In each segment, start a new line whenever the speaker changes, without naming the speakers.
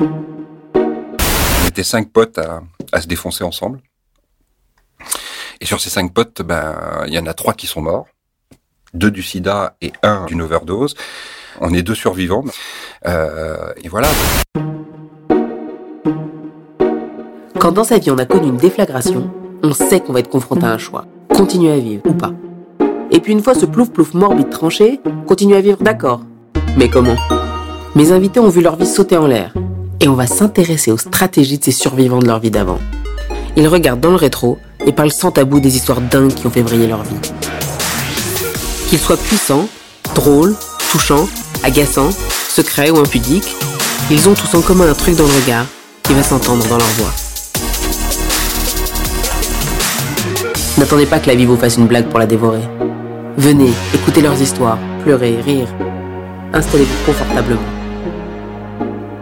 On était cinq potes à, se défoncer ensemble. Et sur ces cinq potes, ben, il y en a trois qui sont morts. Deux du sida et un d'une overdose. On est deux survivants. Euh, et voilà.
Quand dans sa vie on a connu une déflagration, on sait qu'on va être confronté à un choix. Continuer à vivre ou pas. Et puis une fois ce plouf-plouf morbide tranché, continuer à vivre d'accord. Mais comment? Mes invités ont vu leur vie sauter en l'air. Et on va s'intéresser aux stratégies de ces survivants de leur vie d'avant. Ils regardent dans le rétro et parlent sans tabou des histoires dingues qui ont fait briller leur vie. Qu'ils soient puissants, drôles, touchants, agaçants, secrets ou impudiques, ils ont tous en commun un truc dans le regard qui va s'entendre dans leur voix. N'attendez pas que la vie vous fasse une blague pour la dévorer. Venez, écoutez leurs histoires, pleurez, rire. Installez-vous confortablement.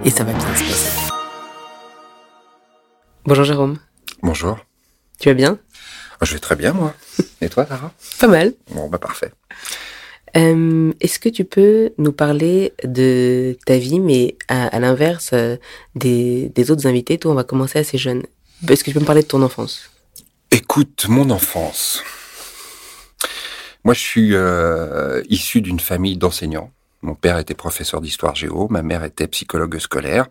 Et ça va bien se. Bonjour Jérôme.
Bonjour.
Tu vas bien?
Ah, Je vais très bien, moi. Et toi, Sarah?
Pas mal.
Bon, bah parfait.
Euh, Est-ce que tu peux nous parler de ta vie, mais à, à l'inverse euh, des, des autres invités? Toi, on va commencer assez jeune. Est-ce que tu peux me parler de ton enfance?
Écoute, mon enfance. Moi, je suis euh, issu d'une famille d'enseignants. Mon père était professeur d'histoire géo, ma mère était psychologue scolaire.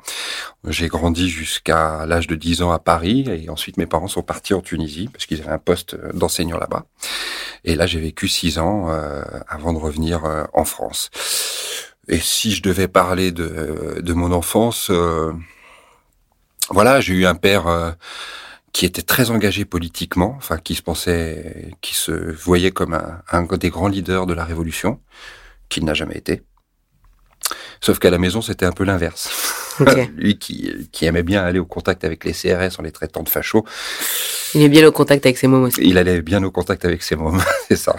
J'ai grandi jusqu'à l'âge de 10 ans à Paris et ensuite mes parents sont partis en Tunisie parce qu'ils avaient un poste d'enseignant là-bas. Et là, j'ai vécu 6 ans euh, avant de revenir euh, en France. Et si je devais parler de, de mon enfance, euh, voilà, j'ai eu un père qui était très engagé politiquement, enfin qui se pensait, qui se voyait comme un, un des grands leaders de la révolution, qu'il n'a jamais été. Sauf qu'à la maison, c'était un peu l'inverse. Lui qui, qui aimait bien aller au contact avec les CRS en les traitant de fachos,
Il est bien au contact avec ses mômes aussi.
il allait bien au contact avec ses mômes, c'est ça.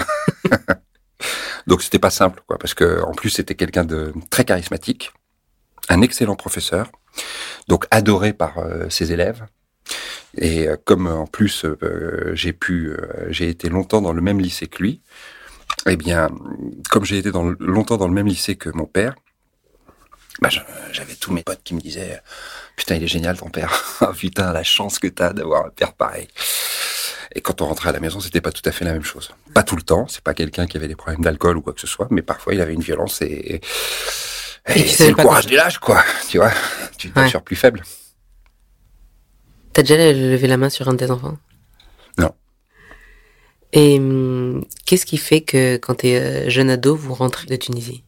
Donc c'était pas simple, quoi, parce que en plus c'était quelqu'un de très charismatique, un excellent professeur, donc adoré par euh, ses élèves. Et euh, comme en plus euh, j'ai pu, j'ai été longtemps dans le même lycée que lui, eh bien, comme j'ai été dans longtemps dans le même lycée que mon père, bah, j'avais tous mes potes qui me disaient Putain, il est génial ton père. Ah, Putain, la chance que t'as d'avoir un père pareil. Et quand on rentrait à la maison, c'était pas tout à fait la même chose. Pas tout le temps, c'est pas quelqu'un qui avait des problèmes d'alcool ou quoi que ce soit, mais parfois il avait une violence et, et c'est le courage du lâche, quoi. Tu vois, tu
Ouais.
t'assures plus faible.
T'as déjà levé la main sur un de tes enfants?
Non.
Et hum, qu'est-ce qui fait que quand t'es euh, jeune ado, vous rentrez de Tunisie?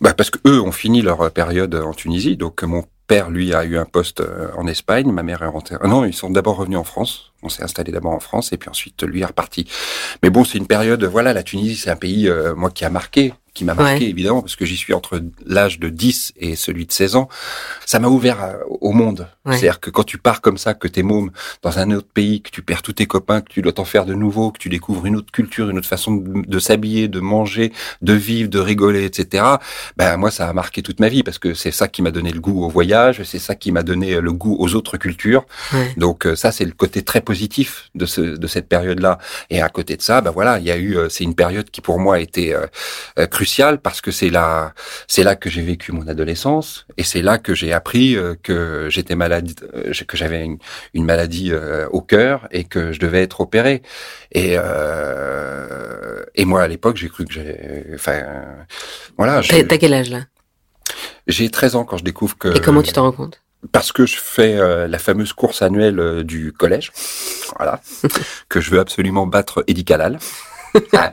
Bah parce que eux ont fini leur euh, période en Tunisie, donc euh, mon père lui a eu un poste euh, en Espagne, ma mère est rentrée. ah non, ils sont d'abord revenus en France. On s'est installé d'abord en France et puis ensuite lui est reparti. Mais bon, c'est une période. Voilà, la Tunisie, c'est un pays euh, moi qui a marqué, qui m'a marqué
Ouais.
évidemment parce que j'y suis entre l'âge de 10 et celui de 16 ans. Ça m'a ouvert euh, au monde.
Ouais.
C'est-à-dire que quand tu pars comme ça, que t'es môme dans un autre pays, que tu perds tous tes copains, que tu dois t'en faire de nouveau, que tu découvres une autre culture, une autre façon de, de s'habiller, de manger, de vivre, de rigoler, etc. Ben moi, ça a marqué toute ma vie parce que c'est ça qui m'a donné le goût au voyage, c'est ça qui m'a donné le goût aux autres cultures.
Ouais.
Donc euh, ça, c'est le côté très positif de ce de cette période-là. Et à côté de ça, ben voilà, il y a eu, euh, c'est une période qui pour moi a été euh, euh, cruciale parce que c'est là, c'est là que j'ai vécu mon adolescence et c'est là que j'ai appris euh, que j'étais malade, euh, que j'avais une, une maladie euh, au cœur et que je devais être opéré. Et euh, et moi à l'époque, j'ai cru que j'ai, enfin, voilà,
T'as quel âge là?
J'ai 13 ans quand je découvre que
Et comment tu t'en rends compte?
Parce que je fais euh, la fameuse course annuelle euh, du collège, voilà, que je veux absolument battre Eddie Calal. Ah,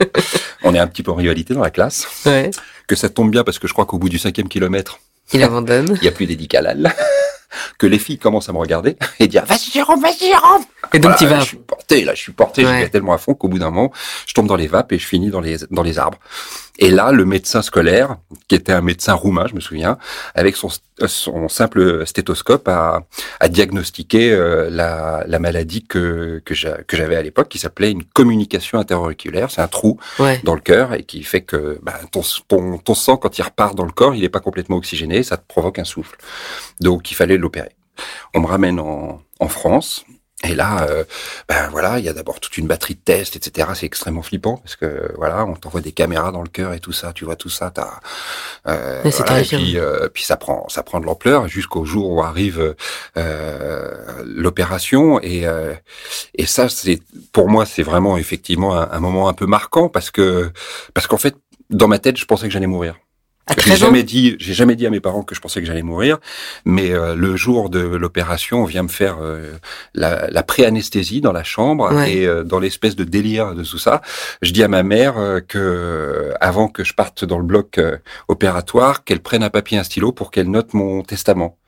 On est un petit peu en rivalité dans la classe,
Ouais.
que ça tombe bien parce que je crois qu'au bout du cinquième kilomètre,
Il abandonne.
il n'y a plus d'Eddie Calal, que les filles commencent à me regarder et dire vas-y Jérôme, vas-y Jérôme.
Et donc
Voilà,
tu vas.
Je suis porté, là, je suis porté,
Ouais.
j'y vais tellement à fond qu'au bout d'un moment, je tombe dans les vapes et je finis dans les dans les arbres. Et là, le médecin scolaire, qui était un médecin roumain, je me souviens, avec son son simple stéthoscope, a, a diagnostiqué euh, la, la maladie que que j'avais à l'époque, qui s'appelait une communication interauriculaire. C'est un trou
Ouais.
dans le cœur et qui fait que bah, ton, ton, ton sang, quand il repart dans le corps, il n'est pas complètement oxygéné, ça te provoque un souffle. Donc il fallait l'opérer. On me ramène en, en France Et là, euh, ben voilà, il y a d'abord toute une batterie de tests, etc. C'est extrêmement flippant parce que voilà, on t'envoie des caméras dans le cœur et tout ça. Tu vois tout ça, t'as. Euh, voilà, et puis, euh, puis ça prend, ça prend de l'ampleur jusqu'au jour où arrive euh, l'opération et euh, et ça, c'est pour moi, c'est vraiment effectivement un, un moment un peu marquant parce que parce qu'en fait, dans ma tête, je pensais que j'allais mourir. J'ai jamais dit, j'ai jamais dit à mes parents que je pensais que j'allais mourir, mais euh, le jour de l'opération, on vient me faire euh, la, la pré-anesthésie dans la chambre et euh, dans l'espèce de délire de tout ça, je dis à ma mère que avant que je parte dans le bloc opératoire, qu'elle prenne un papier, un stylo pour qu'elle note mon testament.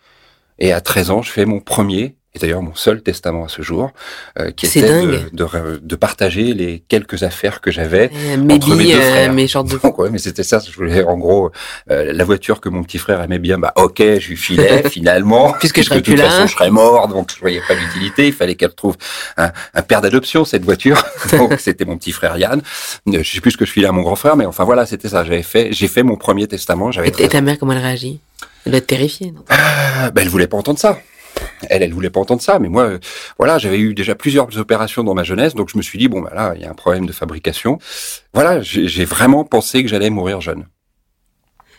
Et à 13 ans, je fais mon premier et d'ailleurs mon seul testament à ce jour, euh, qui était de, de, de, partager les quelques affaires que j'avais
euh, entre mes deux euh, frères. mes de...
Donc, ouais, mais c'était ça, je voulais en gros euh, la voiture que mon petit frère aimait bien. Bah ok, je lui filais finalement,
puisque, je
de toute façon je serais mort, donc je voyais pas l'utilité. Il fallait qu'elle trouve un, un père d'adoption cette voiture. donc c'était mon petit frère Yann. Je sais plus ce que je filais à mon grand frère, mais enfin voilà, c'était ça. J'avais fait, j'ai fait mon premier testament. J'avais.
Et, ta mère comment elle réagit? Elle doit être terrifiée. Non?
Euh, ben, elle voulait pas entendre ça elle, elle voulait pas entendre ça, mais moi, euh, voilà, j'avais eu déjà plusieurs opérations dans ma jeunesse, donc je me suis dit bon, bah là, il y a un problème de fabrication. Voilà, j'ai vraiment pensé que j'allais mourir jeune.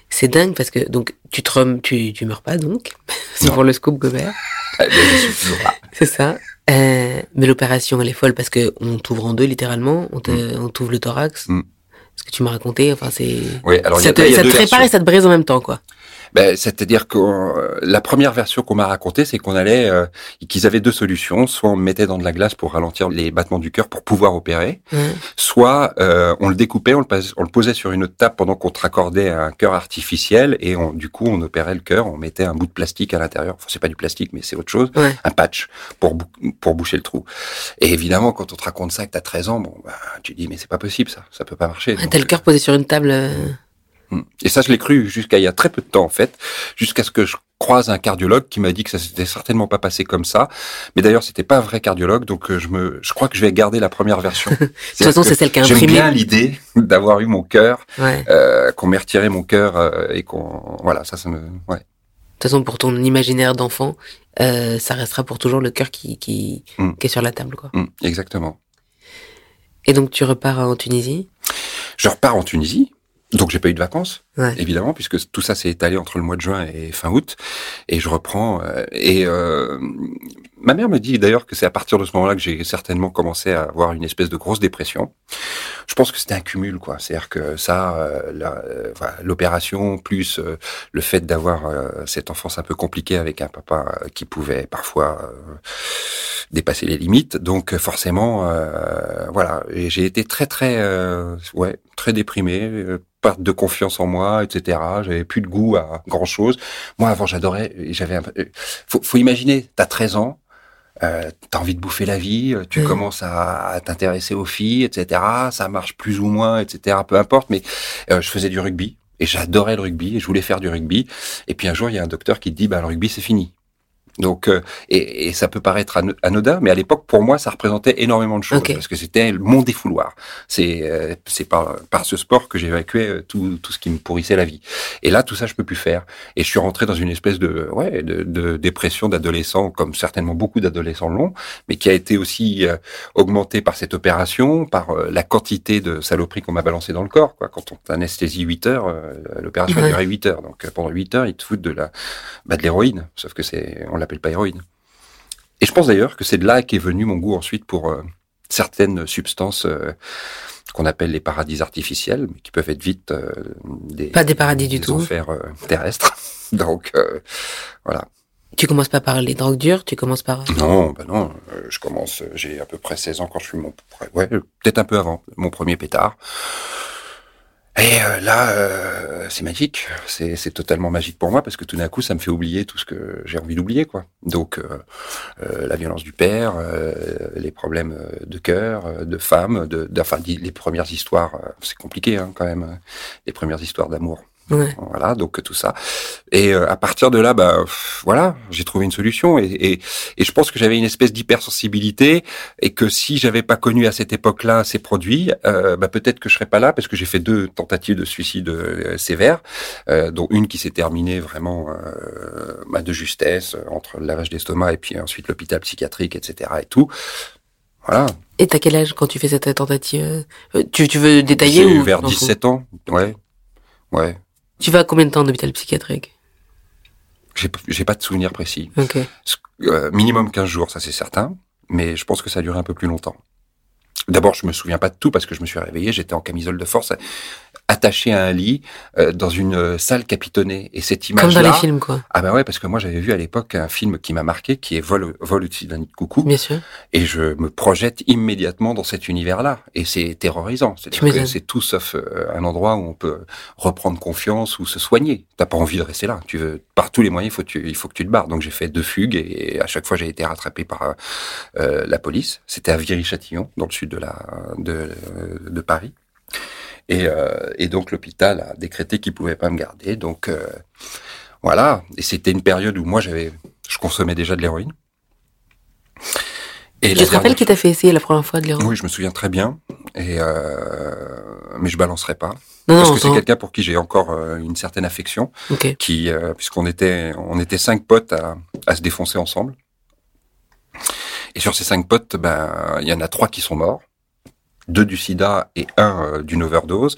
C'est dingue parce que donc tu te tu, tu meurs pas donc? C'est pour le scoop Gobert?
Eh
c'est ça. Euh, mais l'opération elle est folle parce que on t'ouvre en deux littéralement, on mm. t'ouvre le thorax. Mm. Ce que tu m'as raconté, enfin c'est.
Oui, alors
ça, te, ça te prépare et ça te brise en même temps quoi.
Ben, C'est-à-dire que euh, la première version qu'on m'a racontée, c'est qu'on allait, euh, qu'ils avaient deux solutions. Soit on mettait dans de la glace pour ralentir les battements du cœur pour pouvoir opérer, soit euh, on le découpait, on le, on le, posait sur une autre table pendant qu'on te raccordait un cœur artificiel et on, du coup on opérait le cœur, on mettait un bout de plastique à l'intérieur. Enfin, c'est pas du plastique, mais c'est autre chose, un patch pour pour boucher le trou. Et évidemment, quand on te raconte ça, que t'as 13 ans, bon, bah, tu dis mais c'est pas possible ça, ça peut pas marcher.
Ah, t'as le cœur posé sur une table.
Et ça, je l'ai cru jusqu'à il y a très peu de temps, en fait, jusqu'à ce que je croise un cardiologue qui m'a dit que ça s'était certainement pas passé comme ça. Mais d'ailleurs, c'était pas un vrai cardiologue, donc euh, je me, je crois que je vais garder la première version.
de toute façon, c'est celle qui a imprimé.
J'aime bien l'idée d'avoir eu mon cœur, euh, qu'on m'ait retiré mon cœur euh, et qu'on, voilà, ça, ça me, ouais.
De toute façon, pour ton imaginaire d'enfant, euh, ça restera pour toujours le cœur qui, qui, mm. qui, est sur la table, quoi.
Mm, exactement.
Et donc, tu repars en Tunisie?
Je repars en Tunisie. Donc j'ai pas eu de vacances, évidemment, puisque tout ça s'est étalé entre le mois de juin et fin août. Et je reprends. Euh, et euh, ma mère me dit d'ailleurs que c'est à partir de ce moment-là que j'ai certainement commencé à avoir une espèce de grosse dépression. Je pense que c'était un cumul, quoi. C'est-à-dire que ça, euh, l'opération plus le fait d'avoir cette enfance un peu compliquée avec un papa qui pouvait parfois dépasser les limites. Donc forcément, voilà. J'ai été très très, ouais, très déprimé perte de confiance en moi, etc. J'avais plus de goût à grand chose. Moi, avant, j'adorais. J'avais. Faut, faut imaginer, t'as 13 ans. Euh, t'as envie de bouffer la vie, tu commences à, t'intéresser aux filles, etc. Ça marche plus ou moins, etc. Peu importe, mais euh, je faisais du rugby et j'adorais le rugby et je voulais faire du rugby. Et puis un jour, il y a un docteur qui te dit, bah le rugby c'est fini. Donc, euh, et, et, ça peut paraître anodin, mais à l'époque, pour moi, ça représentait énormément de choses parce que c'était mon défouloir. C'est euh, c'est par, par ce sport que j'évacuais euh, tout, tout ce qui me pourrissait la vie. Et là, tout ça, je peux plus faire. Et je suis rentré dans une espèce de ouais de, de dépression d'adolescent, comme certainement beaucoup d'adolescents l'ont, mais qui a été aussi augmentée par cette opération, par la quantité de saloperies qu'on m'a balancé dans le corps. Quoi. Quand on t'anesthésie 8 heures, l'opération a duré 8 heures. Donc pendant 8 heures, ils te foutent de la bah, de l'héroïne. Sauf que c'est on l'appelle pas héroïne. Et je pense d'ailleurs que c'est de là qu'est venu mon goût ensuite pour euh, certaines substances euh, qu'on appelle les paradis artificiels, mais qui peuvent être vite euh, des
pas des paradis du tout,
enfers terrestres. Donc voilà.
Tu commences pas par les drogues dures, tu commences par
non, ben non, je commence. J'ai à peu près 16 ans quand je suis mon ouais, peut-être un peu avant mon premier pétard. Et euh, là, euh, c'est magique, c'est, totalement magique pour moi parce que tout d'un coup, ça me fait oublier tout ce que j'ai envie d'oublier, quoi. Donc, euh, la violence du père, les problèmes de cœur, de femme, de, enfin, les premières histoires, c'est compliqué hein, quand même, les premières histoires d'amour. Voilà, donc tout ça. Et euh, à partir de là, bah voilà, j'ai trouvé une solution. Et, et, et je pense que j'avais une espèce d'hypersensibilité et que si j'avais pas connu à cette époque-là ces produits, euh, bah, peut-être que je serais pas là parce que j'ai fait deux tentatives de suicide euh, sévères, euh, dont une qui s'est terminée vraiment bah, de justesse entre le lavage d'estomac et puis ensuite l'hôpital psychiatrique, etc. et tout. Voilà.
Et t'as quel âge quand tu fais cette tentative? Euh, tu, tu veux détailler ou
vers
t'en fous
17 ans, ouais. Ouais.
Tu vas à combien de temps en hôpital psychiatrique?
J'ai pas de souvenir précis.
Ok.
Euh, minimum 15 jours, ça c'est certain, mais je pense que ça a duré un peu plus longtemps. D'abord, je me souviens pas de tout parce que je me suis réveillé, j'étais en camisole de force, attaché à un lit euh, dans une euh, salle capitonnée. Et cette
Comme dans
image-là,
les films, quoi.
ah ben ouais, parce que moi j'avais vu à l'époque un film qui m'a marqué, qui est Vol, Vol au-dessus d'un nid de coucou,
Bien sûr.
et je me projette immédiatement dans cet univers-là. Et c'est terrorisant. C'est-à-dire c'est tout sauf euh, un endroit où on peut reprendre confiance ou se soigner. T'as pas envie de rester là. Tu veux par tous les moyens, il faut, que tu, il faut que tu te barres. Donc j'ai fait deux fugues et à chaque fois j'ai été rattrapé par euh, euh, la police. C'était à Viry-Châtillon, dans le sud de la de, de Paris. Et, euh, et donc l'hôpital a décrété qu'il pouvait pas me garder. Donc euh, voilà. Et c'était une période où moi j'avais, je consommais déjà de l'héroïne. Et
Tu te rappelles qui t'a fait essayer la première fois de l'héroïne?
Oui, je me souviens très bien. Et euh, mais je balancerai pas
Non,
parce
non,
que c'est quelqu'un pour qui j'ai encore euh, une certaine affection.
Ok.
Qui, euh, puisqu'on était, on était cinq potes à, à se défoncer ensemble. Et sur ces cinq potes, ben, il y en a trois qui sont morts, deux du SIDA et un euh, d'une overdose.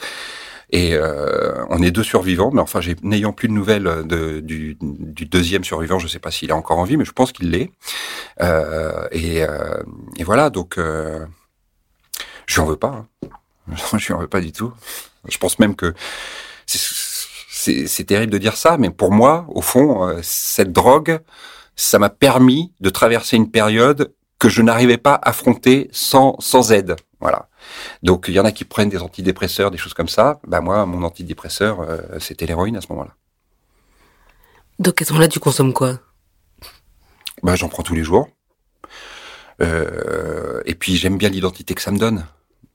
Et euh, on est deux survivants, mais enfin, n'ayant plus de nouvelles de, du, du deuxième survivant, je sais pas s'il est encore en vie, mais je pense qu'il l'est. Euh, et, euh, et voilà, donc euh, je lui en veux pas. Hein. Je lui en veux pas du tout. Je pense même que c'est- terrible de dire ça, mais pour moi, au fond, euh, cette drogue, ça m'a permis de traverser une période que je n'arrivais pas à affronter sans sans aide. Voilà. Donc il y en a qui prennent des antidépresseurs, des choses comme ça. Bah moi, mon antidépresseur, euh, c'était l'héroïne à ce moment-là.
Donc à ce moment-là, tu consommes quoi?
Bah j'en prends tous les jours. Euh, et puis j'aime bien l'identité que ça me donne.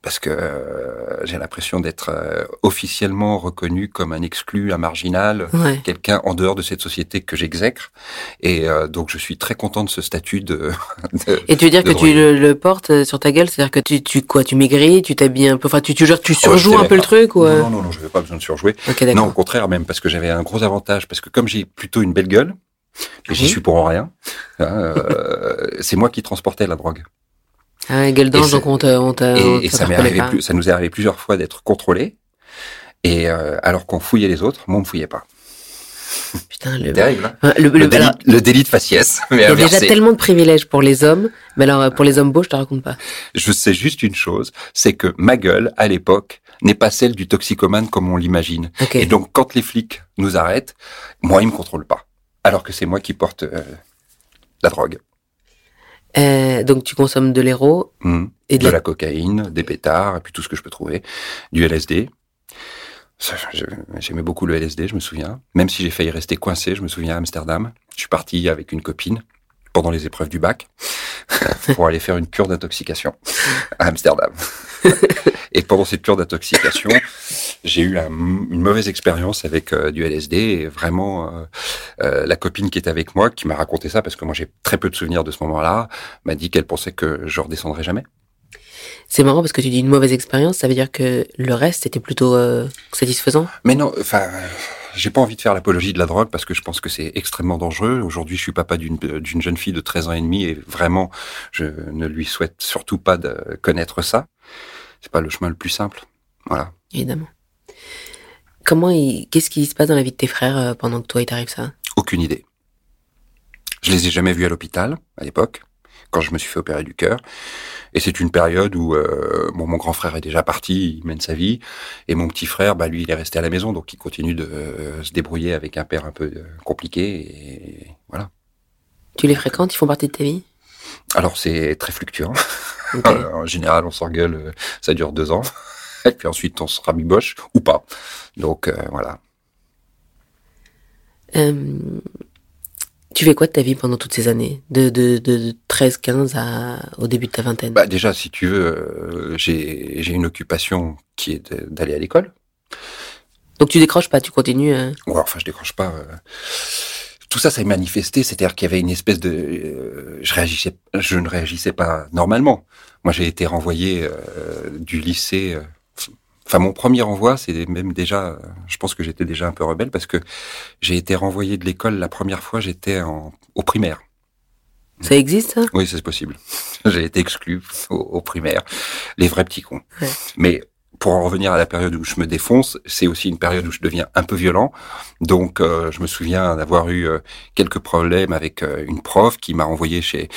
Parce que euh, j'ai l'impression d'être euh, officiellement reconnu comme un exclu, un marginal,
Ouais.
quelqu'un en dehors de cette société que j'exècre. Et euh, donc je suis très content de ce statut de. de-
Et tu veux dire que tu le, le portes euh, sur ta gueule, c'est-à-dire que tu, tu quoi, tu maigris, tu t'habilles un peu, enfin tu, tu, genre, tu surjoues
je
un peu le truc ou euh?
Non, non, non, je n'avais pas besoin de surjouer.
Ok,
Non, au contraire, même parce que j'avais un gros avantage, parce que comme j'ai plutôt une belle gueule, et j'y suis pour rien, hein, euh, c'est moi qui transportais la drogue.
Ah, gueule d'ange,
Et
donc on te, on te, on
Et, et ça arrivé, plus- ça nous est arrivé plusieurs fois d'être contrôlés. Et euh, alors qu'on fouillait les autres, moi on me fouillait pas.
Putain, le,
Terrible. Hein
le, le-
le, délit,
alors,
le délit de faciès.
Il y a
inversé.
déjà tellement de privilèges pour les hommes, mais alors euh, pour les hommes beaux, je te raconte pas.
Je sais juste une chose, c'est que ma gueule à l'époque n'est pas celle du toxicomane comme on l'imagine.
Ok.
Et donc quand les flics nous arrêtent, moi ils me contrôlent pas, alors que c'est moi qui porte euh, la drogue.
Euh, donc tu consommes de l'héros
Mhm.
et de,
de
la...
la cocaïne, des pétards, et puis tout ce que je peux trouver, du LSD. J'aimais beaucoup le LSD, je me souviens. Même si j'ai failli rester coincé, je me souviens à Amsterdam. Je suis parti avec une copine pendant les épreuves du bac pour aller faire une cure d'intoxication à Amsterdam. et pendant cette cure d'intoxication, j'ai eu un- une mauvaise expérience avec euh, du LSD et vraiment euh, euh, la copine qui était avec moi, qui m'a raconté ça parce que moi j'ai très peu de souvenirs de ce moment-là, m'a dit qu'elle pensait que je redescendrais jamais.
C'est marrant parce que tu dis une mauvaise expérience, ça veut dire que le reste était plutôt satisfaisant?
Mais non, enfin, j'ai pas envie de faire l'apologie de la drogue parce que je pense que c'est extrêmement dangereux. Aujourd'hui, je suis papa d'une d'une jeune fille de 13 ans et demi et vraiment, je ne lui souhaite surtout pas de connaître ça. C'est pas le chemin le plus simple. Voilà.
Évidemment. Comment il... qu'est-ce qui se passe dans la vie de tes frères euh, pendant que toi il t'arrive ça?
Aucune idée. Je les ai jamais vus à l'hôpital à l'époque, quand je me suis fait opérer du cœur. Et c'est une période où euh, bon, mon grand frère est déjà parti, il mène sa vie, et mon petit frère, bah lui, il est resté à la maison, donc il continue de euh, se débrouiller avec un père un peu euh, compliqué. Et voilà.
Tu les fréquentes, ils font partie de ta vie?
Alors c'est très fluctuant. En général, on s'engueule, ça dure deux ans, et puis ensuite on se rabiboche ou pas. Donc euh, voilà.
Euh, tu fais quoi de ta vie pendant toutes ces années? De, de, de 13, 15 à, au début de ta vingtaine?
Bah déjà, si tu veux, euh, j'ai j'ai une occupation qui est d'aller à l'école.
Donc tu décroches pas, tu continues. euh,
Ouais, enfin, je décroche pas. euh. Tout ça, ça s'est manifesté, c'est-à-dire qu'il y avait une espèce de, je réagissais, je ne réagissais pas normalement. Moi, j'ai été renvoyé du lycée Enfin, mon premier renvoi, c'est même déjà, je pense que j'étais déjà un peu rebelle parce que j'ai été renvoyé de l'école la première fois, j'étais au primaire.
Ça existe, ça?
Oui, c'est possible. j'ai été exclu au, au, primaire. Les vrais petits cons. Ouais. Mais pour en revenir à la période où je me défonce, c'est aussi une période où je deviens un peu violent. Donc, euh, je me souviens d'avoir eu euh, quelques problèmes avec euh, une prof qui m'a envoyé chez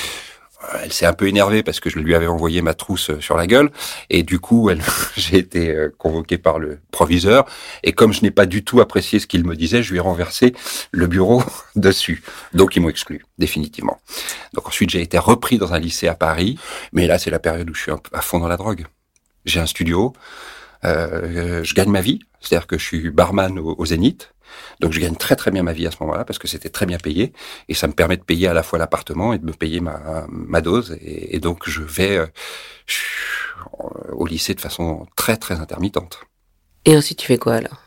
elle s'est un peu énervée parce que je lui avais envoyé ma trousse sur la gueule. Et du coup j'ai été convoqué par le proviseur. Et comme je n'ai pas du tout apprécié ce qu'il me disait je lui ai renversé le bureau dessus. Donc ils m'ont exclu définitivement. Donc ensuite j'ai été repris dans un lycée à Paris. Mais là c'est la période où je suis à fond dans la drogue. J'ai un studio. Euh, je gagne ma vie, c'est-à-dire que je suis barman au, au, Zénith, donc je gagne très très bien ma vie à ce moment-là parce que c'était très bien payé et ça me permet de payer à la fois l'appartement et de me payer ma, ma dose et, et donc je vais euh, au lycée de façon très très intermittente.
Et ensuite tu fais quoi alors?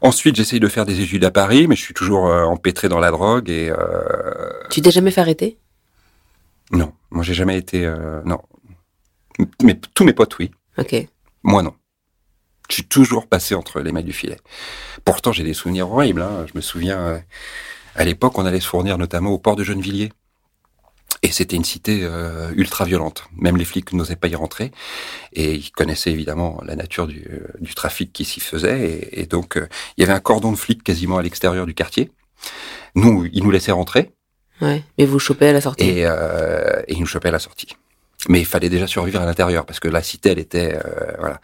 Ensuite, j'essaye de faire des études à Paris, mais je suis toujours euh, empêtré dans la drogue et. Euh...
Tu t'es jamais fait arrêter?
Non, moi j'ai jamais été. Non, mais tous mes potes oui.
Ok.
Moi non. Suis toujours passé entre les mailles du filet. Pourtant, j'ai des souvenirs horribles. Hein. Je me souviens, euh, à l'époque, on allait se fournir notamment au port de Gennevilliers. Et c'était une cité euh, ultra violente. Même les flics n'osaient pas y rentrer. Et ils connaissaient évidemment la nature du, euh, du trafic qui s'y faisait. Et, et donc, euh, il y avait un cordon de flics quasiment à l'extérieur du quartier. Nous, ils nous laissaient rentrer.
Ouais, mais vous chopez à la sortie.
Et, euh, et ils nous chopaient à la sortie. Mais il fallait déjà survivre à l'intérieur parce que la cité, elle était... voilà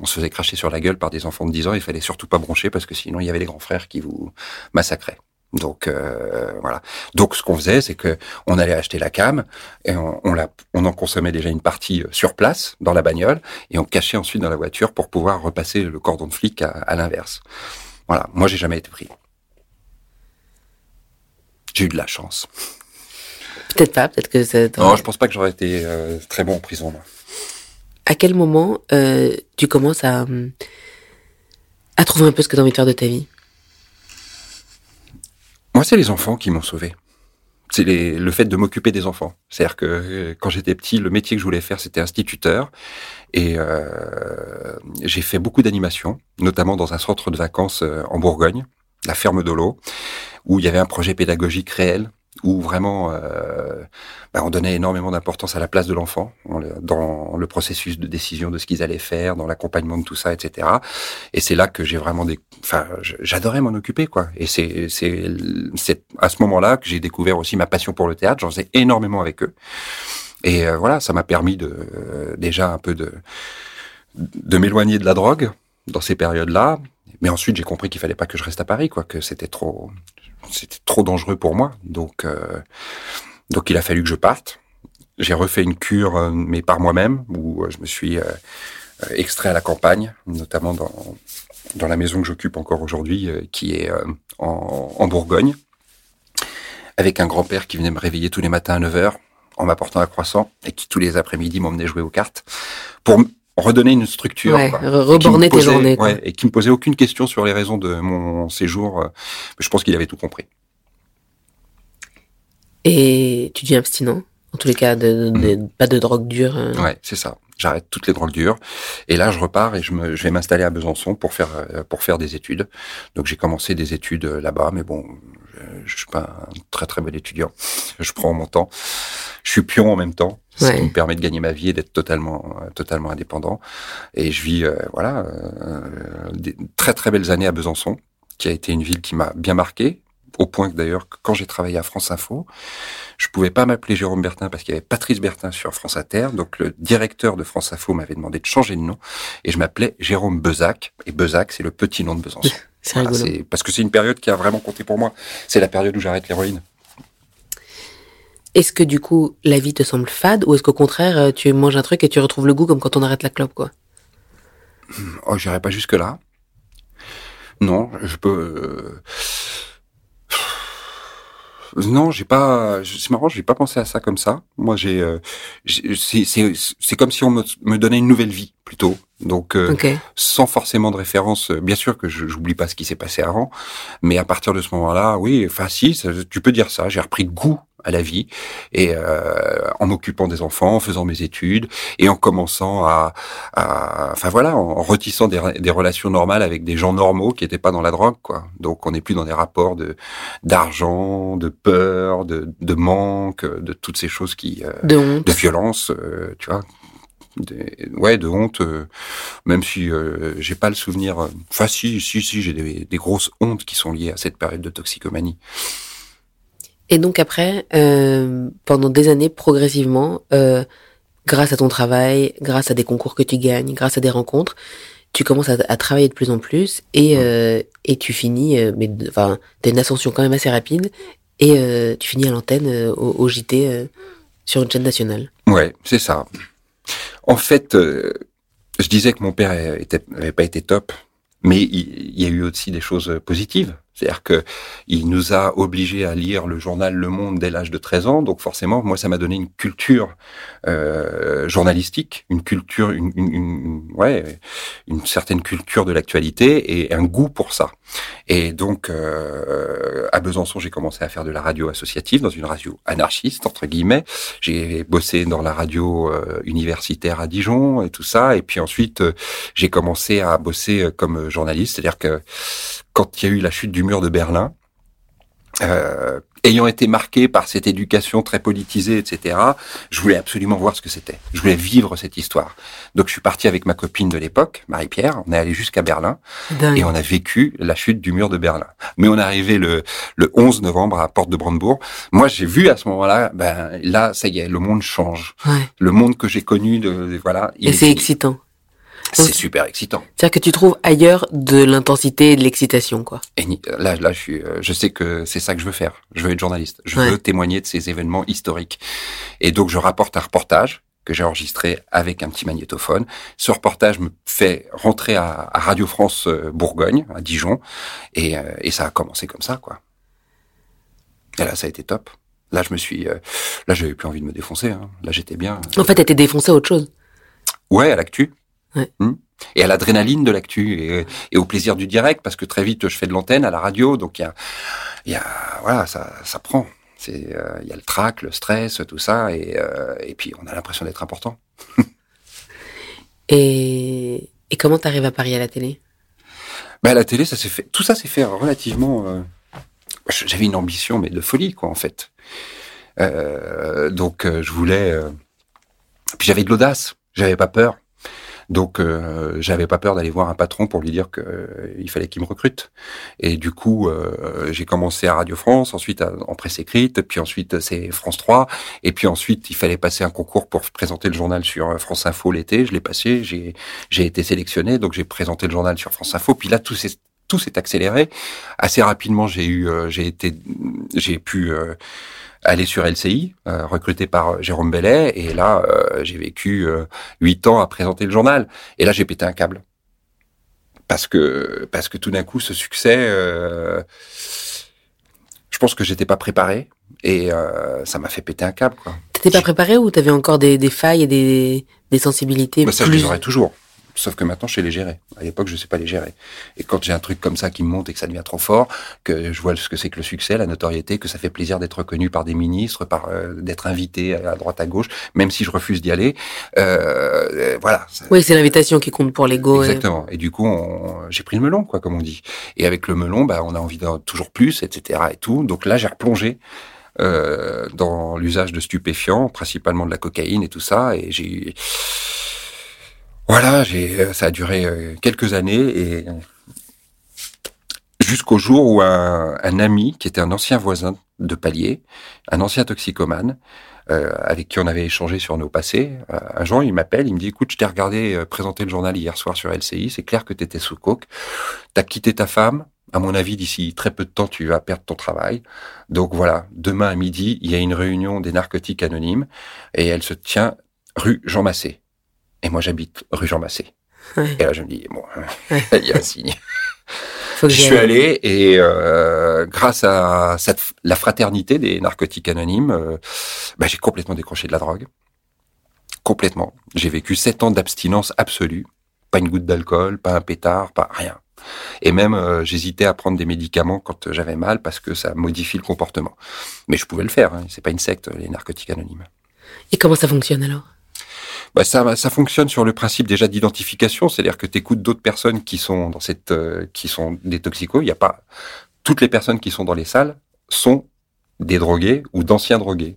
on se faisait cracher sur la gueule par des enfants de 10 ans, il fallait surtout pas broncher parce que sinon il y avait les grands frères qui vous massacraient. Donc euh, voilà. Donc ce qu'on faisait, c'est que on allait acheter la cam et on, on, la, on en consommait déjà une partie sur place dans la bagnole et on cachait ensuite dans la voiture pour pouvoir repasser le cordon de flic à, à l'inverse. Voilà. Moi, j'ai jamais été pris. J'ai eu de la chance.
Peut-être pas. Peut-être que c'est.
Non, je pense pas que j'aurais été euh, très bon en prison. Moi
à quel moment euh, tu commences à, à trouver un peu ce que tu as envie de faire de ta vie?
Moi, c'est les enfants qui m'ont sauvé. C'est le fait de m'occuper des enfants. C'est-à-dire que euh, quand j'étais petit, le métier que je voulais faire, c'était instituteur. Et euh, j'ai fait beaucoup d'animations, notamment dans un centre de vacances euh, en Bourgogne, la ferme d'Olo, où il y avait un projet pédagogique réel où vraiment euh, bah, on donnait énormément d'importance à la place de l'enfant dans le processus de décision de ce qu'ils allaient faire, dans l'accompagnement de tout ça, etc. Et c'est là que j'ai vraiment enfin, j'adorais m'en occuper, quoi. Et c'est à ce moment-là que j'ai découvert aussi ma passion pour le théâtre. J'en faisais énormément avec eux. Et euh, voilà, ça m'a permis de euh, déjà un peu de de m'éloigner de la drogue dans ces périodes-là. Mais ensuite, j'ai compris qu'il fallait pas que je reste à Paris, quoi, que c'était trop, c'était trop dangereux pour moi. Donc, euh, donc il a fallu que je parte. J'ai refait une cure, euh, mais par moi-même, où euh, je me suis extrait à la campagne, notamment dans, dans la maison que j'occupe encore aujourd'hui, qui est en, en, Bourgogne, avec un grand-père qui venait me réveiller tous les matins à 9h en m'apportant un croissant et qui tous les après-midi m'emmenait jouer aux cartes pour redonner une structure.
Ouais, reborner tes journées. Quoi.
Ouais, et qui me posait aucune question sur les raisons de mon séjour. Je pense qu'il avait tout compris.
Et tu dis abstinent en tous les cas, de, de, mmh. pas de drogue dure. Hein.
Ouais, c'est ça. J'arrête toutes les drogues dures. Et là, je repars et je, me, je vais m'installer à Besançon pour faire pour faire des études. Donc j'ai commencé des études là-bas, mais bon, je, suis pas un très très bon étudiant. Je prends mon temps. Je suis pion en même temps, ce ouais. qui me permet de gagner ma vie et d'être totalement totalement indépendant. Et je vis euh, voilà euh, des très très belles années à Besançon, qui a été une ville qui m'a bien marqué, au point que d'ailleurs, quand j'ai travaillé à France Info, je pouvais pas m'appeler Jérôme Bertin parce qu'il y avait Patrice Bertin sur France Inter. Donc le directeur de France Info m'avait demandé de changer de nom et je m'appelais Jérôme Bezac. Et Bezac, c'est le petit nom de Besançon.
c'est voilà,
parce que c'est une période qui a vraiment compté pour moi. C'est la période où j'arrête l'héroïne.
Est-ce que du coup la vie te semble fade ou est-ce qu'au contraire tu manges un truc et tu retrouves le goût comme quand on arrête la clope quoi?
Oh, j'irai pas jusque là. Non, je peux. Euh non, j'ai pas. C'est marrant, j'ai pas pensé à ça comme ça. Moi, j'ai. Euh, c'est comme si on me, me, donnait une nouvelle vie plutôt. Donc, euh,
okay.
sans forcément de référence. Bien sûr que j'oublie pas ce qui s'est passé avant, mais à partir de ce moment-là, oui. Enfin, si, ça, tu peux dire ça. J'ai repris goût à la vie et euh, en m'occupant des enfants, en faisant mes études et en commençant à, à enfin voilà, en retissant des, des, relations normales avec des gens normaux qui n'étaient pas dans la drogue, quoi. Donc on n'est plus dans des rapports de d'argent, de peur, de, de manque, de toutes ces choses qui
euh, de honte,
de violence, euh, tu vois. Ouais, de honte, euh, même si j'ai pas le souvenir. Enfin, si, si, si, j'ai des, des grosses hontes qui sont liées à cette période de toxicomanie.
Et donc après, euh, pendant des années, progressivement, euh, grâce à ton travail, grâce à des concours que tu gagnes, grâce à des rencontres, tu commences à, à travailler de plus en plus et, euh, et tu finis, euh, mais enfin, t'as une ascension quand même assez rapide et euh, tu finis à l'antenne euh, au, au, JT sur une chaîne nationale.
Ouais, c'est ça. En fait, je disais que mon père n'avait pas été top, mais il, il y a eu aussi des choses positives. C'est-à-dire que il nous a obligés à lire le journal Le Monde dès l'âge de 13 ans, donc forcément, moi, ça m'a donné une culture euh, journalistique, une culture, une, une, une, ouais, une certaine culture de l'actualité et un goût pour ça. Et donc, euh, à Besançon, j'ai commencé à faire de la radio associative dans une radio anarchiste entre guillemets. J'ai bossé dans la radio euh, universitaire à Dijon et tout ça. Et puis ensuite, euh, j'ai commencé à bosser euh, comme journaliste, c'est-à-dire que quand il y a eu la chute du mur de Berlin, euh, ayant été marqué par cette éducation très politisée, etc., je voulais absolument voir ce que c'était. Je voulais vivre cette histoire. Donc je suis parti avec ma copine de l'époque, Marie-Pierre. On est allé jusqu'à Berlin
Dingue.
et on a vécu la chute du mur de Berlin. Mais on est arrivé le, le 11 novembre à Porte de Brandebourg. Moi, j'ai vu à ce moment-là, ben là, ça y est, le monde change.
Ouais.
Le monde que j'ai connu, de, de- voilà. il
Et
est
c'est excitant.
C'est super excitant.
C'est-à-dire que tu trouves ailleurs de l'intensité et de l'excitation, quoi.
Et ni- là, là, je suis, euh, je sais que c'est ça que je veux faire. Je veux être journaliste. Je
Ouais.
veux témoigner de ces événements historiques. Et donc, je rapporte un reportage que j'ai enregistré avec un petit magnétophone. Ce reportage me fait rentrer à, à Radio France euh, Bourgogne, à Dijon, et, euh, et ça a commencé comme ça, quoi. Et là, ça a été top. Là, je me suis, euh, là, j'avais plus envie de me défoncer. hein. Là, j'étais bien.
En fait, t'étais défoncé à autre chose.
Ouais, à l'actu.
Ouais.
Hmm. Et à l'adrénaline de l'actu et, et au plaisir du direct parce que très vite je fais de l'antenne à la radio donc il y a, il y a voilà ça, ça prend. C'est euh, il y a le trac, le stress, tout ça et, euh, et puis on a l'impression d'être important.
Et, et comment t'arrives à Paris à la télé?
Ben à la télé ça s'est fait tout ça s'est fait relativement. euh, J'avais une ambition mais de folie quoi en fait. Donc je voulais puis j'avais de l'audace, j'avais pas peur. Donc euh, j'avais pas peur d'aller voir un patron pour lui dire que euh, fallait qu'il me recrute. Et du coup, euh, j'ai commencé à Radio France, ensuite à- en presse écrite, puis ensuite c'est France 3, et puis ensuite il fallait passer un concours pour présenter le journal sur euh, France Info l'été. Je l'ai passé, j'ai j'ai été sélectionné, donc j'ai présenté le journal sur France Info. Puis là tout s'est tout s'est accéléré assez rapidement. J'ai eu, euh, j'ai été, j'ai pu euh, aller sur LCI, euh, recruté par Jérôme Bellet, et là euh, j'ai vécu euh, huit ans à présenter le journal. Et là j'ai pété un câble parce que parce que tout d'un coup ce succès, je pense que j'étais pas préparé et euh, ça m'a fait péter un câble quoi.
T'étais pas préparé ou t'avais encore des, des failles et des, des sensibilités
Mais ça je les aurais toujours. Sauf que maintenant, je sais les gérer. À l'époque, je sais pas les gérer. Et quand j'ai un truc comme ça qui me monte et que ça devient trop fort, que je vois ce que c'est que le succès, la notoriété, que ça fait plaisir d'être reconnu par des ministres, par euh, d'être invité à droite à gauche, même si je refuse d'y aller, euh, euh, voilà.
Oui, c'est l'invitation qui compte pour l'ego.
Exactement. Et du coup, j'ai pris le melon, quoi, comme on dit. Et avec le melon, bah, on a envie de toujours plus, etc. Et tout. Donc là, j'ai replongé euh, dans l'usage de stupéfiants, principalement de la cocaïne et tout ça. Et j'ai voilà, j'ai, euh, ça a duré euh, quelques années et jusqu'au jour où un, ami qui était un ancien voisin de palier, un ancien toxicomane, euh, avec qui on avait échangé sur nos passés. Un jour, il m'appelle, il me dit, écoute, je t'ai regardé présenter le journal hier soir sur LCI, c'est clair que tu étais sous coke, t'as quitté ta femme, à mon avis, d'ici très peu de temps, tu vas perdre ton travail. Donc voilà, demain à midi, il y a une réunion des narcotiques anonymes, et elle se tient rue Jean Massé. Et moi, j'habite rue Jean Massé.
Ouais.
Et là, je me dis, bon,
Ouais.
il y a un signe.
Faut
Je suis allé et euh, grâce à cette, la fraternité des narcotiques anonymes, euh, bah, j'ai complètement décroché de la drogue. Complètement. J'ai vécu sept ans d'abstinence absolue. Pas une goutte d'alcool, pas un pétard, pas rien. Et même, euh, j'hésitais à prendre des médicaments quand j'avais mal parce que ça modifie le comportement. Mais je pouvais le faire. Hein. C'est pas une secte, les narcotiques anonymes.
Et comment ça fonctionne alors?
Bah ça, ça fonctionne sur le principe déjà d'identification, c'est-à-dire que tu écoutes d'autres personnes qui sont dans cette, euh, qui sont des toxicos. Il n'y a pas toutes les personnes qui sont dans les salles sont des drogués ou d'anciens drogués.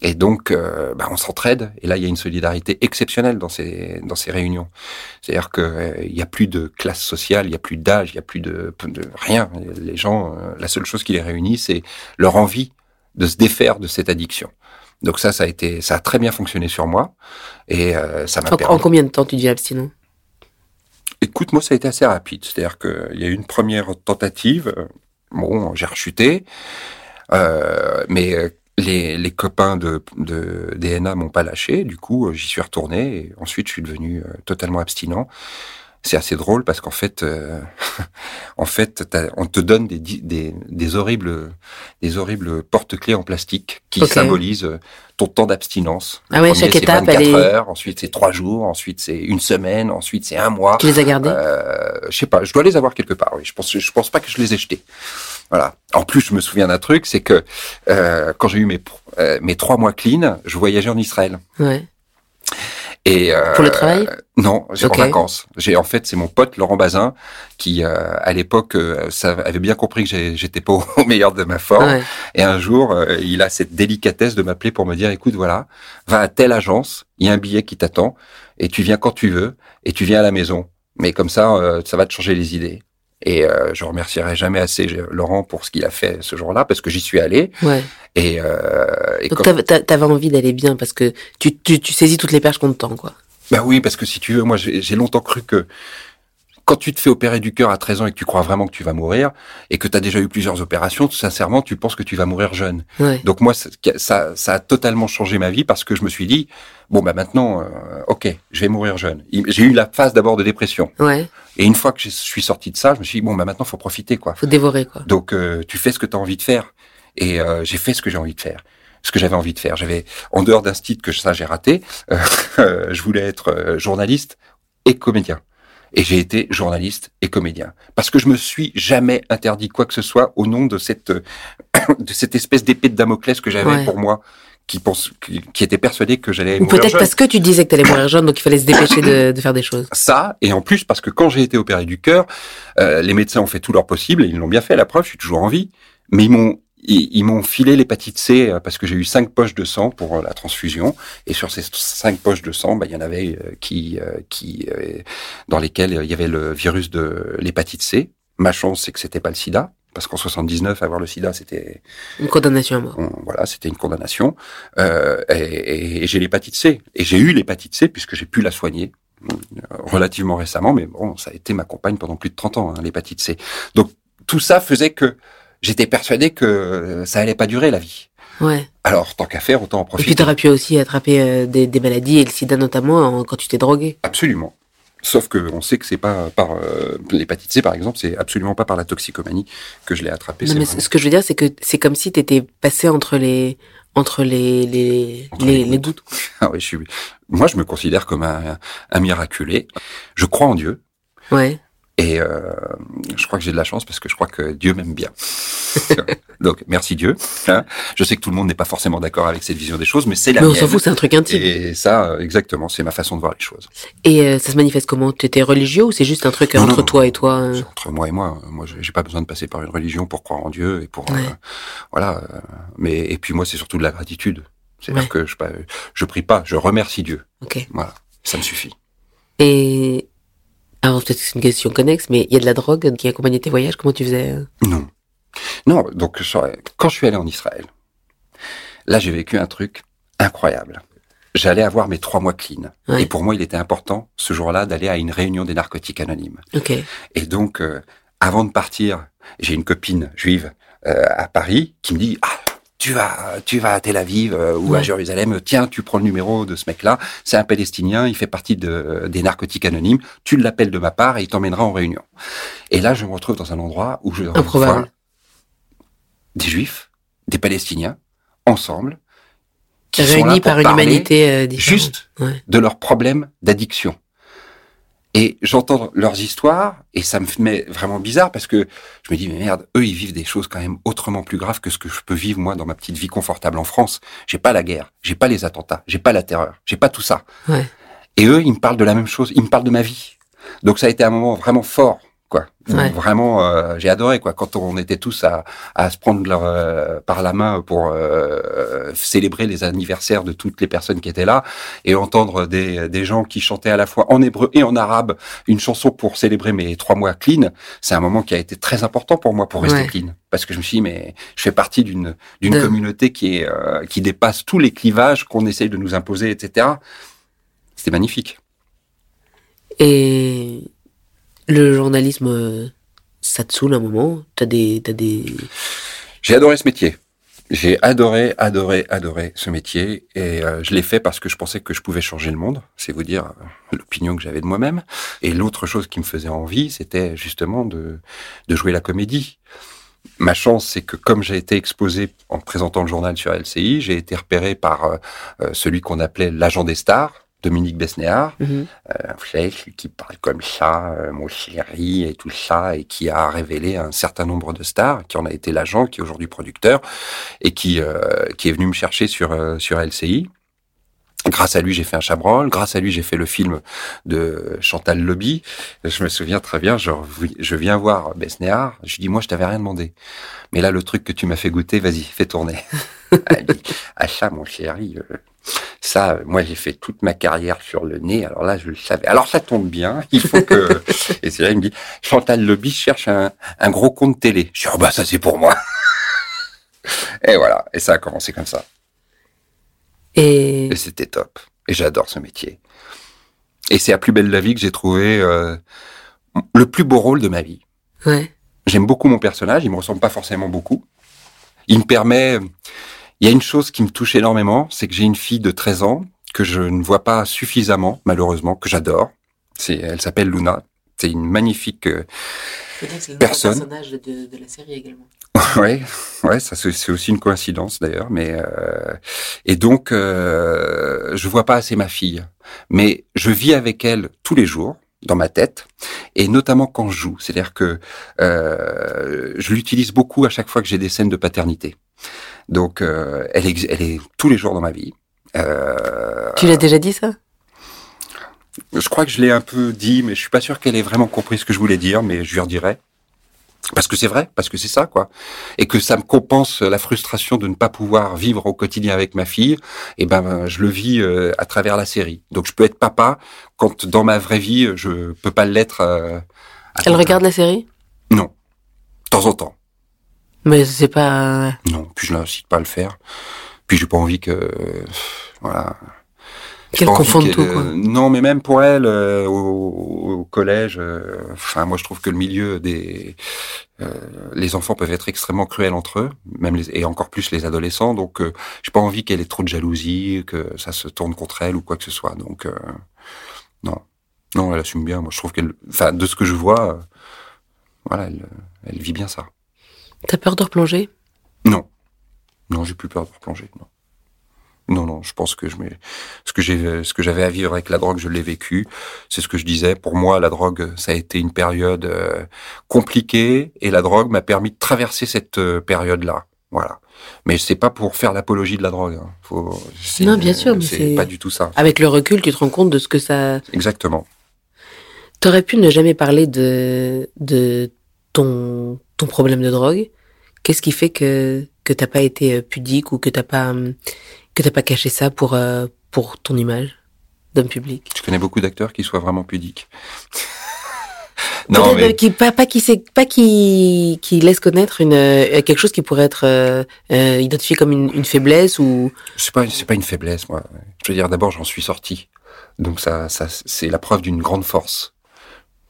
Et donc, euh, bah, on s'entraide. Et là, il y a une solidarité exceptionnelle dans ces dans ces réunions. C'est-à-dire que euh, il y a plus de classe sociale, il y a plus d'âge, il y a plus de, de rien. Les gens, euh, la seule chose qui les réunit, c'est leur envie de se défaire de cette addiction. Donc ça, ça a été, ça a très bien fonctionné sur moi. Et ça m'a
En combien de temps tu deviens abstinent?
Écoute, moi, ça a été assez rapide. C'est-à-dire qu'il y a eu une première tentative. Bon, j'ai rechuté. Euh, mais les, les copains de, de DNA m'ont pas lâché, du coup euh, j'y suis retourné et ensuite je suis devenu euh, totalement abstinent. C'est assez drôle parce qu'en fait, euh, en fait, on te donne des, des, des horribles, des horribles porte-clés en plastique qui symbolisent ton temps d'abstinence.
Ah ouais, chaque étape,
24 elle heures, ensuite c'est trois jours, ensuite c'est une semaine, ensuite c'est un mois.
Tu les as gardés
euh, Je sais pas, je dois les avoir quelque part. Oui, je pense, je pense pas que je les ai jetés. Voilà. En plus, je me souviens d'un truc, c'est que euh, quand j'ai eu mes euh, mes trois mois clean, je voyageais en Israël.
Ouais.
Et euh,
pour le travail
Non, j'ai en vacances. J'ai en fait c'est mon pote Laurent Bazin qui euh, à l'époque euh, avait bien compris que j'étais pas au meilleur de ma forme. Et un jour euh, il a cette délicatesse de m'appeler pour me dire écoute voilà va à telle agence il y a un billet qui t'attend et tu viens quand tu veux et tu viens à la maison. Mais comme ça ça va te changer les idées. Et euh, je remercierai jamais assez Laurent pour ce qu'il a fait ce jour-là, parce que j'y suis allé.
Ouais.
Et, euh,
et Donc t'avais envie d'aller bien, parce que tu, tu, tu saisis toutes les perches qu'on te tend, quoi.
Bah oui, parce que si tu veux, moi j'ai longtemps cru que quand tu te fais opérer du cœur à 13 ans et que tu crois vraiment que tu vas mourir et que tu as déjà eu plusieurs opérations, sincèrement, tu penses que tu vas mourir jeune.
Ouais.
Donc moi, ça, ça a totalement changé ma vie parce que je me suis dit, bon bah maintenant, euh, ok, je vais mourir jeune. J'ai eu la phase d'abord de dépression.
Ouais.
Et une fois que je suis sorti de ça, je me suis dit, bon bah maintenant, faut profiter quoi.
Faut dévorer quoi.
Donc euh, tu fais ce que tu as envie de faire. Et euh, j'ai fait ce que j'ai envie de faire ce que j'avais envie de faire. J'avais, en dehors d'un style que ça j'ai raté, je voulais être journaliste et comédien et j'ai été journaliste et comédien. Parce que je me suis jamais interdit quoi que ce soit au nom de cette de cette espèce d'épée de Damoclès que j'avais pour moi qui pense qui, était persuadé que j'allais
ou peut-être parce que tu disais que tu allais mourir jeune donc il fallait se dépêcher de, de, faire des choses.
Ça et en plus parce que quand j'ai été opéré du cœur euh, les médecins ont fait tout leur possible et ils l'ont bien fait la preuve je suis toujours en vie. Mais ils m'ont ils, m'ont filé l'hépatite C euh, parce que j'ai eu cinq poches de sang pour euh, la transfusion et sur ces cinq poches de sang, bah, il y en avait euh, qui, qui dans lesquelles il y avait le virus de l'hépatite C. Ma chance, c'est que c'était pas le SIDA parce qu'en 79, avoir le SIDA, c'était
une condamnation à mort.
Voilà, c'était une condamnation. Euh, et, et j'ai l'hépatite C. Et j'ai eu l'hépatite C puisque j'ai pu la soigner relativement récemment, mais bon, ça a été ma compagne pendant plus de 30 ans, hein, l'hépatite C. Donc tout ça faisait que j'étais persuadé que ça allait pas durer la vie.
Ouais.
Alors, tant qu'à faire, autant en profiter.
Et puis, t'aurais pu aussi attraper euh, des, des, maladies, et le sida notamment, quand tu t'es drogué.
Absolument. Sauf que on sait que c'est pas par euh, l'hépatite C, par exemple, c'est absolument pas par la toxicomanie que je l'ai attrapé.
Non, mais ce que je veux dire, c'est que c'est comme si t'étais passé entre les entre les les les, les, gouttes.
Ah oui, je suis. Moi, je me considère comme un, un miraculé. Je crois en Dieu.
Ouais.
Et euh, je crois que j'ai de la chance parce que je crois que Dieu m'aime bien. Donc merci Dieu. Hein. je sais que tout le monde n'est pas forcément d'accord avec cette vision des choses, mais c'est la
mais
on
s'en fout, c'est un truc intime.
Et ça, exactement, c'est ma façon de voir les choses.
Et euh, ça se manifeste comment? Tu étais religieux ou c'est juste un truc entre toi et toi euh?
Entre moi et moi. Moi, j'ai pas besoin de passer par une religion pour croire en Dieu et pour euh, voilà. mais et puis moi, c'est surtout de la gratitude. C'est-à-dire que je, je prie pas, je remercie Dieu.
Ok.
Voilà, ça me suffit.
Et alors peut-être que c'est une question connexe, mais il y a de la drogue qui accompagnait tes voyages. Comment tu faisais euh?
Non, non. Donc quand je suis allé en Israël, là j'ai vécu un truc incroyable. J'allais avoir mes trois mois clean. Et pour moi, il était important ce jour-là d'aller à une réunion des narcotiques anonymes.
Ok.
Et donc, euh, avant de partir, j'ai une copine juive euh, à Paris qui me dit ah tu vas, tu vas à Tel Aviv euh, ou à Jérusalem, tiens, tu prends le numéro de ce mec-là, c'est un Palestinien, il fait partie de, des narcotiques anonymes, tu l'appelles de ma part et il t'emmènera en réunion. Et là, je me retrouve dans un endroit où je vois des Juifs, des Palestiniens, ensemble,
qui réunis par une humanité
euh, juste de leurs problèmes d'addiction. Et j'entends leurs histoires et ça me met vraiment bizarre parce que je me dis mais merde, eux ils vivent des choses quand même autrement plus graves que ce que je peux vivre moi dans ma petite vie confortable en France. J'ai pas la guerre, j'ai pas les attentats, j'ai pas la terreur, j'ai pas tout ça.
Ouais.
Et eux ils me parlent de la même chose, ils me parlent de ma vie. Donc ça a été un moment vraiment fort quoi.
Ouais.
Vraiment, euh, j'ai adoré quoi. Quand on était tous à, à se prendre leur, euh, par la main pour euh, célébrer les anniversaires de toutes les personnes qui étaient là et entendre des, des gens qui chantaient à la fois en hébreu et en arabe une chanson pour célébrer mes trois mois clean, c'est un moment qui a été très important pour moi pour rester
Ouais.
clean parce que je me suis dit mais je fais partie d'une d'une
De-
communauté qui est qui dépasse tous les clivages qu'on essaye de nous imposer, etc. C'était magnifique.
Et le journalisme, euh, ça te saoule un moment T'as des, t'as des.
J'ai adoré ce métier. J'ai adoré, adoré, adoré ce métier et euh, je l'ai fait parce que je pensais que je pouvais changer le monde. C'est vous dire euh, l'opinion que j'avais de moi-même. Et l'autre chose qui me faisait envie, c'était justement de, de jouer la comédie. Ma chance, c'est que comme j'ai été exposé en présentant le journal sur LCI, j'ai été repéré par celui qu'on appelait l'agent des stars, Dominique Besnéard,
Mhm.
un flèche qui parle comme ça, euh, mon chéri et tout ça, et qui a révélé un certain nombre de stars, qui en a été l'agent, qui est aujourd'hui producteur, et qui euh, qui est venu me chercher sur euh, sur LCI. Grâce à lui, j'ai fait un chabrol. Grâce à lui, j'ai fait le film de Chantal Lobby. Je me souviens très bien, je, je viens voir Besnéard. Je lui dis, moi, je t'avais rien demandé. Mais là, le truc que tu m'as fait goûter, vas-y, fais tourner. Elle dit, ah ça, mon chéri, euh, ça, moi, j'ai fait toute ma carrière sur le nez. Alors là, je le savais. Alors ça tombe bien. Il faut que... Et c'est là, il me dit, Chantal Lobby cherche un, un gros compte télé. Je dis, oh bah ça, c'est pour moi. Et voilà. Et ça a commencé comme ça.
Et.
Et c'était top. Et j'adore ce métier. Et c'est à plus belle la vie que j'ai trouvé euh, le plus beau rôle de ma vie.
Ouais.
J'aime beaucoup mon personnage, il me ressemble pas forcément beaucoup. Il me permet... Il y a une chose qui me touche énormément, c'est que j'ai une fille de 13 ans que je ne vois pas suffisamment, malheureusement, que j'adore. C'est, elle s'appelle Luna. C'est une magnifique... euh,
c'est
Personne.
personnage de, de la série également.
Ouais, ouais, ça c'est c'est aussi une coïncidence d'ailleurs, mais euh, et donc euh, je vois pas assez ma fille, mais je vis avec elle tous les jours dans ma tête et notamment quand je joue, c'est-à-dire que euh, je l'utilise beaucoup à chaque fois que j'ai des scènes de paternité. Donc euh, elle, est, elle est tous les jours dans ma vie. Euh,
Tu l'as déjà dit ça?
Je crois que je l'ai un peu dit, mais je suis pas sûr qu'elle ait vraiment compris ce que je voulais dire, mais je lui redirai. Parce que c'est vrai, parce que c'est ça, quoi. Et que ça me compense la frustration de ne pas pouvoir vivre au quotidien avec ma fille. Et ben, je le vis euh, à travers la série. Donc, je peux être papa quand dans ma vraie vie, je peux pas l'être. euh,
Elle regarde la série?
Non. De temps en temps.
Mais c'est pas.
Non. Puis je l'incite pas à le faire. Puis j'ai pas envie que, voilà.
Qu'elle confonde tout, quoi.
euh, non, mais même pour elle, euh, au, au collège, euh, enfin, moi, je trouve que le milieu des, euh, les enfants peuvent être extrêmement cruels entre eux, même les, et encore plus les adolescents. Donc, euh, j'ai pas envie qu'elle ait trop de jalousie, que ça se tourne contre elle ou quoi que ce soit. Donc, euh, non, non, elle assume bien. Moi, je trouve qu'elle, enfin, de ce que je vois, euh, voilà, elle, elle vit bien ça.
T'as peur de replonger?
Non, non, j'ai plus peur de replonger. Non. Non, non, je pense que je mets ce que j'ai, ce que j'avais à vivre avec la drogue, je l'ai vécu. C'est ce que je disais. Pour moi, la drogue, ça a été une période euh, compliquée, et la drogue m'a permis de traverser cette euh, période-là. Voilà. Mais c'est pas pour faire l'apologie de la drogue. hein. Faut,
Non, bien sûr, mais
c'est- pas du tout ça.
Avec le recul, tu te rends compte de ce que ça.
Exactement.
T'aurais pu ne jamais parler de, de ton, ton problème de drogue. Qu'est-ce qui fait que, que t'as pas été euh, pudique ou que t'as pas, hum, que t'as pas caché ça pour, euh, pour ton image d'homme public?
Je connais beaucoup d'acteurs qui soient vraiment pudiques.
Peut-être euh, qui, pas, pas qui sait, pas qui, qui laisse connaître une, euh, quelque chose qui pourrait être euh, euh, identifié comme une, une faiblesse ou.
C'est pas, c'est pas une faiblesse, moi. Je veux dire, d'abord, j'en suis sorti. Donc ça, ça, c'est la preuve d'une grande force.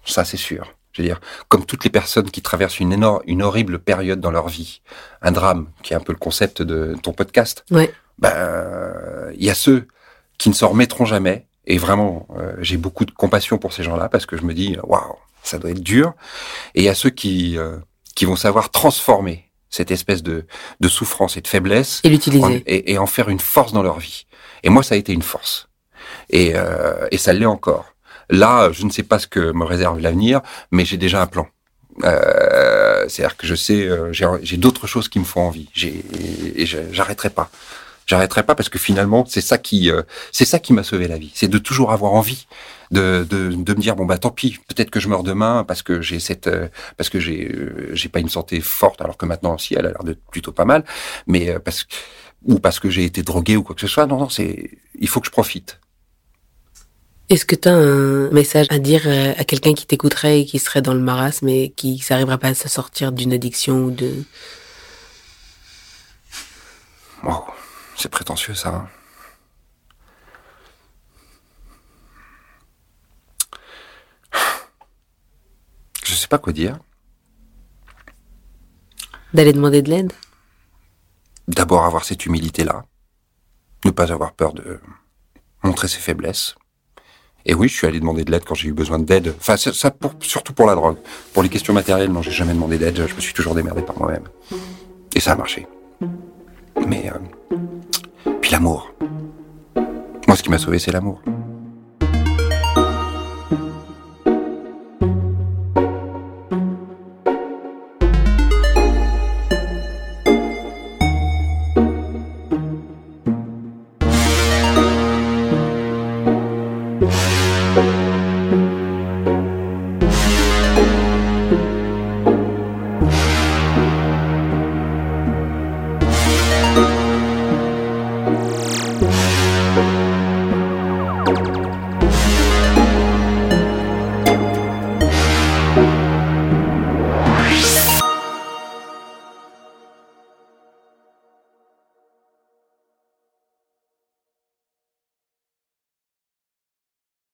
Ça, c'est sûr. Je veux dire, comme toutes les personnes qui traversent une énorme, une horrible période dans leur vie, un drame, qui est un peu le concept de ton podcast.
Ouais.
Ben, il y a ceux qui ne s'en remettront jamais. Et vraiment, euh, j'ai beaucoup de compassion pour ces gens-là parce que je me dis, waouh, ça doit être dur. Et il y a ceux qui, euh, qui vont savoir transformer cette espèce de, de souffrance et de faiblesse
Et l'utiliser.
et, et en faire une force dans leur vie. Et moi, ça a été une force. Et, euh, et ça l'est encore. Là, je ne sais pas ce que me réserve l'avenir, mais j'ai déjà un plan. Euh, C'est-à-dire que je sais, euh, j'ai d'autres choses qui me font envie. Et j'arrêterai pas. J'arrêterai pas parce que finalement, c'est ça qui, euh, c'est ça qui m'a sauvé la vie. C'est de toujours avoir envie de, de, de, me dire bon bah tant pis, peut-être que je meurs demain parce que j'ai cette, euh, parce que j'ai, j'ai pas une santé forte alors que maintenant aussi elle a l'air de plutôt pas mal, mais parce ou parce que j'ai été drogué ou quoi que ce soit. Non non, c'est, il faut que je profite.
Est-ce que tu as un message à dire euh, à quelqu'un qui t'écouterait et qui serait dans le marasme et qui n'arriverait pas à se sortir d'une addiction ou de...
Wow, c'est prétentieux ça. Hein. Je sais pas quoi dire.
D'aller demander de l'aide?
D'abord avoir cette humilité-là. Ne pas avoir peur de montrer ses faiblesses. Et oui, je suis allé demander de l'aide quand j'ai eu besoin d'aide. Enfin, ça, pour, surtout pour la drogue. Pour les questions matérielles, non, j'ai jamais demandé d'aide. Je me suis toujours démerdé par moi-même. Et ça a marché. Mais euh, puis l'amour. Moi, ce qui m'a sauvé, c'est l'amour.